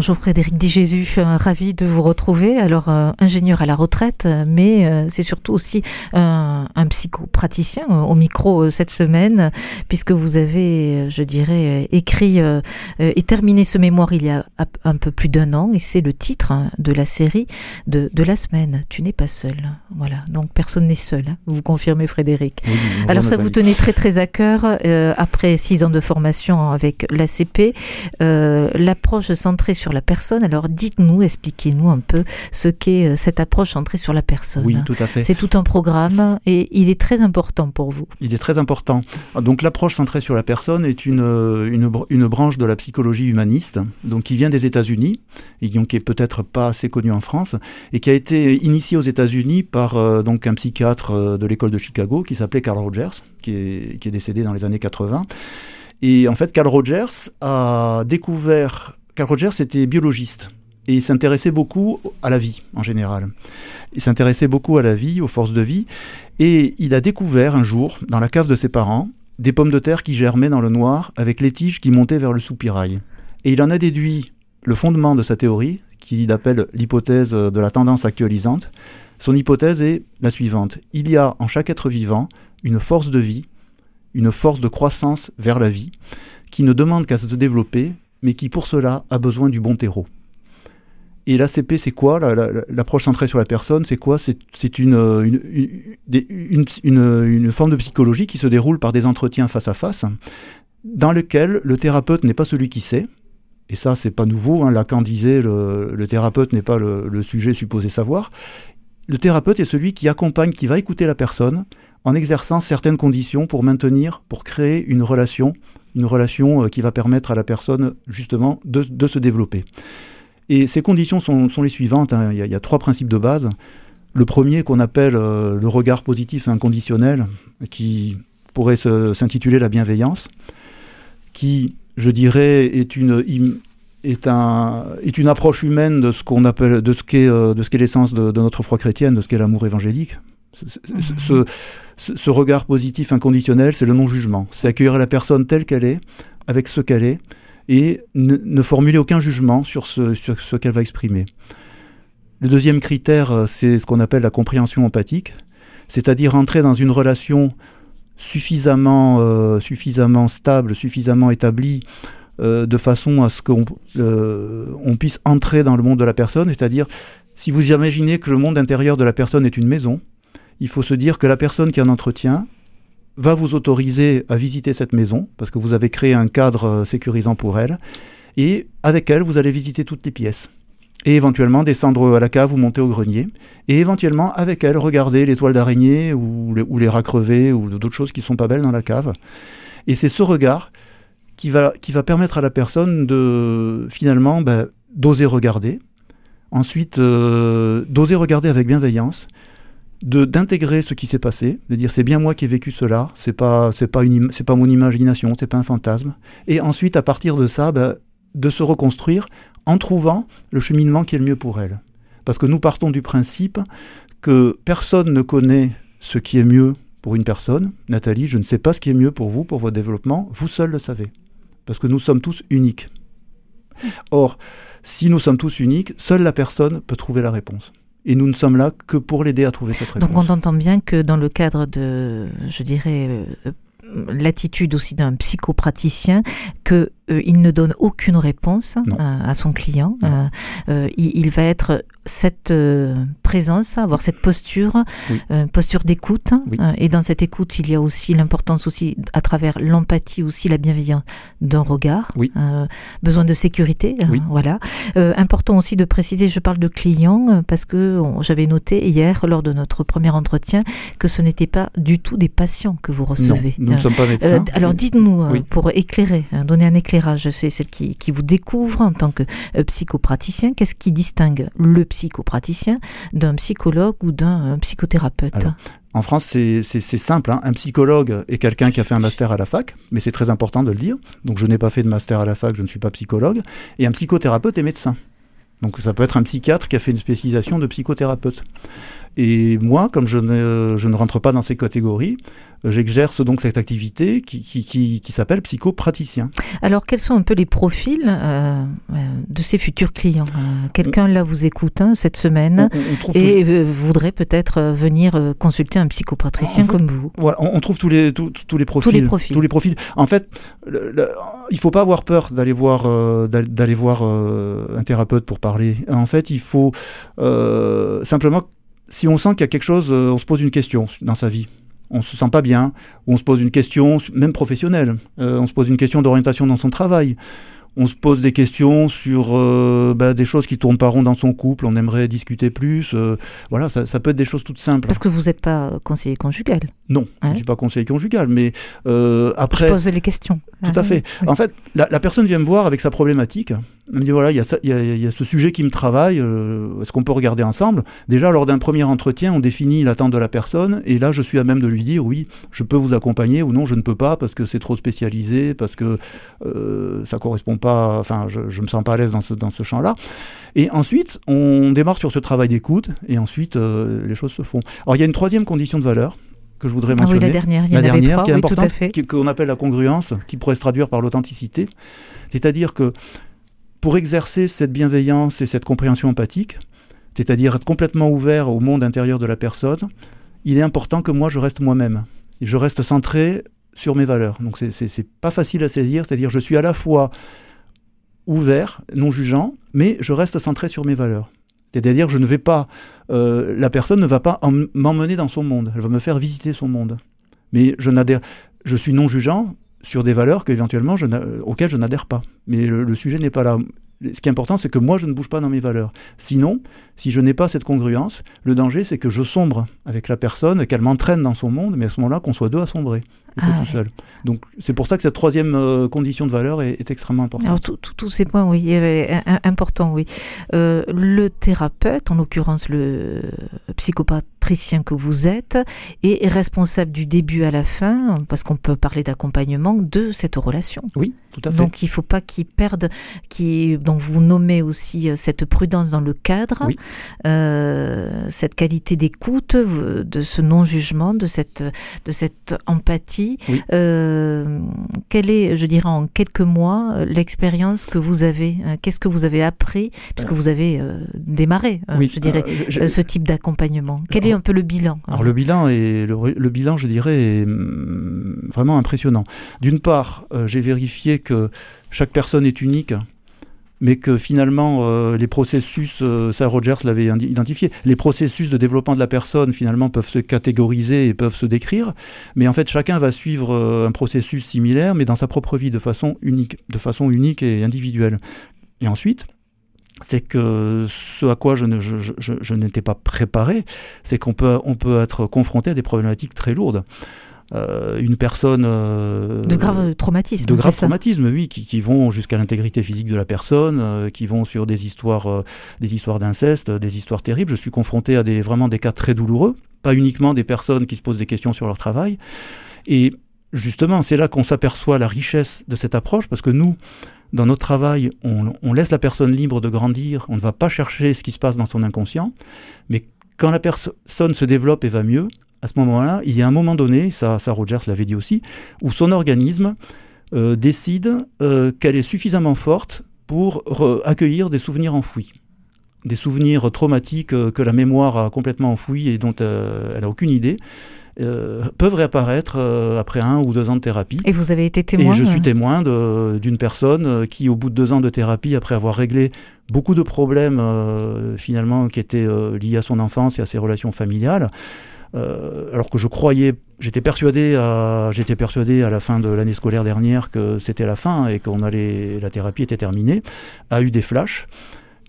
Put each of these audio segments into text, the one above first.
Bonjour Frédéric Di Jésus, ravi de vous retrouver. Alors euh, ingénieur à la retraite, mais euh, c'est surtout aussi un, un psychopraticien euh, au micro cette semaine, puisque vous avez, je dirais, écrit et terminé ce mémoire il y a un peu plus d'un an, et c'est le titre hein, de la série de, de la semaine. Tu n'es pas seul. Voilà, donc personne n'est seul. Hein. Vous confirmez Frédéric. Alors ça vous tenait très très à cœur après six ans de formation avec l'ACP, l'approche centrée sur la personne. Alors dites-nous, expliquez-nous un peu ce qu'est euh, cette approche centrée sur la personne. Oui, tout à fait. C'est tout un programme et il est très important pour vous. Il est très important. Donc l'approche centrée sur la personne est une, euh, une, une, branche de la psychologie humaniste, donc qui vient des États-Unis et qui est peut-être pas assez connue en France et qui a été initiée aux États-Unis par euh, donc un psychiatre de l'école de Chicago qui s'appelait Carl Rogers, qui est, qui est décédé dans les années 80. Et en fait, Carl Rogers a découvert Carl Rogers était biologiste et s'intéressait beaucoup à la vie en général. Il s'intéressait beaucoup à la vie, aux forces de vie, et il a découvert un jour, dans la cave de ses parents, des pommes de terre qui germaient dans le noir avec les tiges qui montaient vers le soupirail. Et il en a déduit le fondement de sa théorie, qu'il appelle l'hypothèse de la tendance actualisante. Son hypothèse est la suivante. Il y a en chaque être vivant une force de vie, une force de croissance vers la vie, qui ne demande qu'à se développer mais qui pour cela a besoin du bon terreau. Et l'ACP, c'est quoi? L'approche centrée sur la personne, c'est quoi? C'est une une, forme de psychologie qui se déroule par des entretiens face à face, dans lequel le thérapeute n'est pas celui qui sait, et ça, c'est pas nouveau. Hein, Lacan disait le, le thérapeute n'est pas le, sujet supposé savoir. Le thérapeute est celui qui accompagne, qui va écouter la personne en exerçant certaines conditions pour maintenir, pour créer une relation une relation euh, qui va permettre à la personne justement de, se développer. Et ces conditions sont, les suivantes. Hein. Il, y a, trois principes de base. Le premier qu'on appelle euh, le regard positif inconditionnel, qui pourrait s'intituler la bienveillance, qui, je dirais, est une, est, un, est une approche humaine de ce qu'on appelle de ce qu'est euh, de qu'est l'essence de, de, notre foi chrétienne, de ce qu'est l'amour évangélique. Ce, ce, regard positif inconditionnel, c'est le non-jugement. C'est accueillir la personne telle qu'elle est, avec ce qu'elle est, et ne, formuler aucun jugement sur ce, ce qu'elle va exprimer. Le deuxième critère, euh, c'est ce qu'on appelle la compréhension empathique, c'est-à-dire entrer dans une relation suffisamment, euh, stable, suffisamment établie, euh, de façon à ce qu'on on puisse entrer dans le monde de la personne, c'est-à-dire si vous imaginez que le monde intérieur de la personne est une maison, il faut se dire que la personne qui en entretient va vous autoriser à visiter cette maison, parce que vous avez créé un cadre euh, sécurisant pour elle, et avec elle, vous allez visiter toutes les pièces. Et éventuellement descendre à la cave ou monter au grenier. Et éventuellement, avec elle, regarder les toiles d'araignée ou les, rats crevés ou d'autres choses qui sont pas belles dans la cave. Et c'est ce regard qui va, permettre à la personne de finalement ben, d'oser regarder. Ensuite, euh, d'oser regarder avec bienveillance d'intégrer ce qui s'est passé, de dire c'est bien moi qui ai vécu cela, c'est pas c'est pas une c'est pas mon imagination, c'est pas un fantasme, et ensuite à partir de ça, bah, de se reconstruire en trouvant le cheminement qui est le mieux pour elle, parce que nous partons du principe que personne ne connaît ce qui est mieux pour une personne. Nathalie, je ne sais pas ce qui est mieux pour vous, pour votre développement, vous seul le savez, parce que nous sommes tous uniques. Or, si nous sommes tous uniques, seule la personne peut trouver la réponse. Et nous ne sommes là que pour l'aider à trouver cette réponse. Donc on entend bien que dans le cadre de, je dirais, euh, l'attitude aussi d'un psychopraticien que euh, il ne donne aucune réponse à, son client. Euh, il, il, va être cette présence, avoir cette posture, euh, posture d'écoute. Euh, et dans cette écoute, il y a aussi l'importance aussi, à travers l'empathie aussi, la bienveillance d'un regard. Euh, besoin de sécurité, voilà. important aussi de préciser, je parle de clients parce que j'avais noté hier lors de notre premier entretien que ce n'était pas du tout des patients que vous recevez. nous ne sommes pas médecins. alors dites-nous pour éclairer, hein, donner un éclairage. C'est celle qui, qui vous découvre en tant que psychopraticien. Qu'est-ce qui distingue le psychopraticien d'un psychologue ou d'un psychothérapeute En France, c'est simple. Hein. Un psychologue est quelqu'un qui a fait un master à la fac, mais c'est très important de le dire. Donc je n'ai pas fait de master à la fac, je ne suis pas psychologue. Et un psychothérapeute est médecin. Donc ça peut être un psychiatre qui a fait une spécialisation de psychothérapeute. Et moi, comme je ne, rentre pas dans ces catégories, j'exerce donc cette activité qui, qui, qui, qui s'appelle psychopraticien. Alors, quels sont un peu les profils euh, euh de ces futurs clients euh, Quelqu'un là vous écoute hein, cette semaine on, on et voudrait peut-être euh, venir consulter un psychopraticien fait, comme vous. Voilà, on, on trouve tous les, tous, tous, les profils. Tous les profils. Tous les profils. En fait, le, le, il ne faut pas avoir peur d'aller voir, euh, d'aller voir euh, un thérapeute pour parler. En fait, il faut euh, simplement, si on sent qu'il y a quelque chose, on se pose une question dans sa vie on se sent pas bien, ou on se pose une question, même professionnelle, euh, on se pose une question d'orientation dans son travail, on se pose des questions sur euh, bah, des choses qui tournent pas rond dans son couple, on aimerait discuter plus. Euh, voilà, ça, ça, peut être des choses toutes simples. Parce que vous n'êtes pas conseiller conjugal Non, hein je ne suis pas conseiller conjugal, mais euh, après. Je pose les questions. Tout à fait. Oui. En fait, la, la, personne vient me voir avec sa problématique. Me dit voilà, il y, y, y, a ce sujet qui me travaille, euh, est-ce qu'on peut regarder ensemble? Déjà, lors d'un premier entretien, on définit l'attente de la personne, et là, je suis à même de lui dire oui, je peux vous accompagner, ou non, je ne peux pas, parce que c'est trop spécialisé, parce que euh, ça correspond pas, enfin, je, je me sens pas à l'aise dans ce, dans ce champ-là. Et ensuite, on démarre sur ce travail d'écoute, et ensuite, euh, les choses se font. Alors, il y a une troisième condition de valeur, que je voudrais mentionner. Ah oui, la dernière, il y la dernière trois, qui est oui, importante, qu'on appelle la congruence, qui pourrait se traduire par l'authenticité. C'est-à-dire que pour exercer cette bienveillance et cette compréhension empathique, c'est-à-dire être complètement ouvert au monde intérieur de la personne, il est important que moi je reste moi-même. Je reste centré sur mes valeurs. Donc c'est pas facile à saisir, c'est-à-dire je suis à la fois ouvert, non jugeant, mais je reste centré sur mes valeurs. C'est-à-dire je ne vais pas, euh, la personne ne va pas m'emmener dans son monde, elle va me faire visiter son monde. Mais je n'adhère, je suis non jugeant, sur des valeurs qu'éventuellement je auxquelles je n'adhère pas. Mais le, le sujet n'est pas là. Ce qui est important, c'est que moi, je ne bouge pas dans mes valeurs. Sinon, si je n'ai pas cette congruence, le danger, c'est que je sombre avec la personne, qu'elle m'entraîne dans son monde, mais à ce moment-là, qu'on soit deux à sombrer, ah, tout seul. Donc, c'est pour ça que cette troisième euh, condition de valeur est, est extrêmement importante. Alors, tous ces points, oui, importants, oui. Euh, le thérapeute, en l'occurrence le psychopatricien que vous êtes, est responsable du début à la fin, parce qu'on peut parler d'accompagnement de cette relation. Oui, tout à fait. Donc, il ne faut pas qu'il perde, qui donc vous nommez aussi euh, cette prudence dans le cadre. Oui. Euh, cette qualité d'écoute, de ce non-jugement, de cette, de cette empathie. Oui. Euh, quelle est, je dirais en quelques mois, l'expérience que vous avez Qu'est-ce que vous avez appris? Puisque vous avez euh, démarré, oui. je dirais, je, ce type d'accompagnement. Quel est un peu le bilan Alors le bilan, est, le, le, bilan, je dirais, est mm, vraiment impressionnant. D'une part, euh, j'ai vérifié que chaque personne est unique mais que finalement euh, les processus, euh, ça Rogers l'avait identifié, les processus de développement de la personne finalement peuvent se catégoriser et peuvent se décrire, mais en fait chacun va suivre euh, un processus similaire, mais dans sa propre vie de façon unique, de façon unique et individuelle. Et ensuite, c'est que ce à quoi je, je n'étais pas préparé, c'est qu'on peut, on peut être confronté à des problématiques très lourdes euh, une personne euh, de grave traumatisme de grave traumatisme oui qui, qui vont jusqu'à l'intégrité physique de la personne euh, qui vont sur des histoires euh, des histoires d'inceste des histoires terribles. Je suis confronté à des vraiment des cas très douloureux pas uniquement des personnes qui se posent des questions sur leur travail. Et justement c'est là qu'on s'aperçoit la richesse de cette approche parce que nous dans notre travail, on, on, laisse la personne libre de grandir, on ne va pas chercher ce qui se passe dans son inconscient, mais quand la personne se développe et va mieux, à ce moment-là, il y a un moment donné, ça, ça Rogers l'avait dit aussi, où son organisme euh, décide euh, qu'elle est suffisamment forte pour accueillir des souvenirs enfouis. Des souvenirs traumatiques euh, que la mémoire a complètement enfouis et dont elle n'a aucune idée. Peuvent réapparaître après un ou deux ans de thérapie. Et vous avez été témoin Et je suis témoin d'une personne qui, au bout de deux ans de thérapie, après avoir réglé beaucoup de problèmes finalement qui étaient liés à son enfance et à ses relations familiales, euh, alors que je croyais, j'étais persuadé, à, j'étais persuadé à la fin de l'année scolaire dernière que c'était la fin et qu'on allait, la thérapie était terminée, a eu des flashs.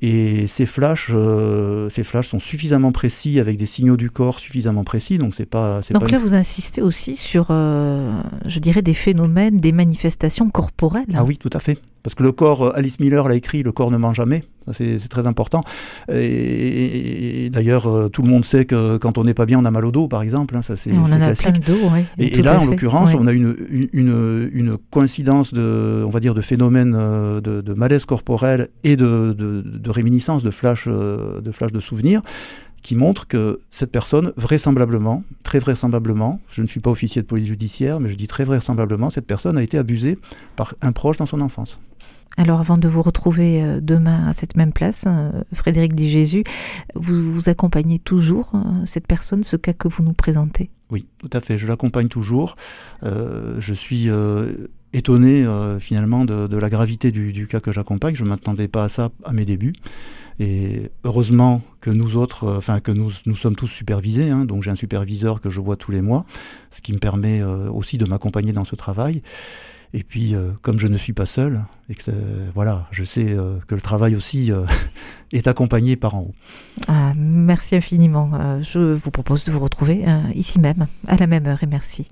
Et ces flashs, euh, ces flashs sont suffisamment précis avec des signaux du corps suffisamment précis, donc c'est pas. Donc pas là, une... vous insistez aussi sur, euh, je dirais, des phénomènes, des manifestations corporelles. Ah oui, tout à fait. Parce que le corps, euh, Alice Miller l'a écrit, le corps ne ment jamais. C'est très important. Et, et, et d'ailleurs, euh, tout le monde sait que quand on n'est pas bien, on a mal au dos, par exemple. Hein, ça, c'est on en classique. dos, oui. Et, et là, en l'occurrence, on a une, une, une, coïncidence de, on va dire, de phénomènes euh, de, de malaise corporel et de, de, de réminiscence, de flash, de flash de souvenirs qui montre que cette personne, vraisemblablement, très vraisemblablement, je ne suis pas officier de police judiciaire, mais je dis très vraisemblablement, cette personne a été abusée par un proche dans son enfance. Alors avant de vous retrouver euh, demain à cette même place, euh, Frédéric dit Jésus, vous, accompagnez toujours euh, cette personne, ce cas que vous nous présentez? Oui, tout à fait, je l'accompagne toujours. je suis étonné finalement de, la gravité du, cas que j'accompagne, je ne m'attendais pas à ça à mes débuts. Et heureusement que nous autres, enfin que nous, nous sommes tous supervisés, hein, donc j'ai un superviseur que je vois tous les mois, ce qui me permet aussi de m'accompagner dans ce travail. Et puis, euh, comme je ne suis pas seul, et que voilà, je sais euh, que le travail aussi euh, est accompagné par en haut. Ah, merci infiniment. je vous propose de vous retrouver ici même, à la même heure, et merci.